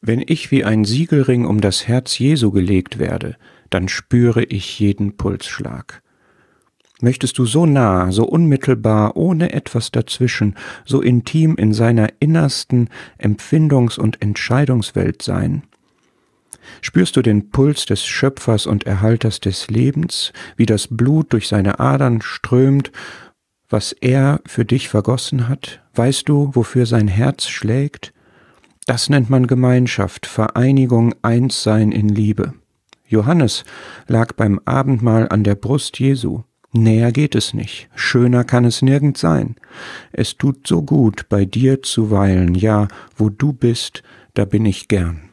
Wenn ich wie ein Siegelring um das Herz Jesu gelegt werde, dann spüre ich jeden Pulsschlag. Möchtest du so nah, so unmittelbar, ohne etwas dazwischen, so intim in seiner innersten Empfindungs- und Entscheidungswelt sein? Spürst du den Puls des Schöpfers und Erhalters des Lebens, wie das Blut durch seine Adern strömt, was er für dich vergossen hat? Weißt du, wofür sein Herz schlägt? Das nennt man Gemeinschaft, Vereinigung, Einssein in Liebe. Johannes lag beim Abendmahl an der Brust Jesu. Näher geht es nicht, schöner kann es nirgend sein. Es tut so gut, bei dir zu weilen, ja, wo du bist, da bin ich gern.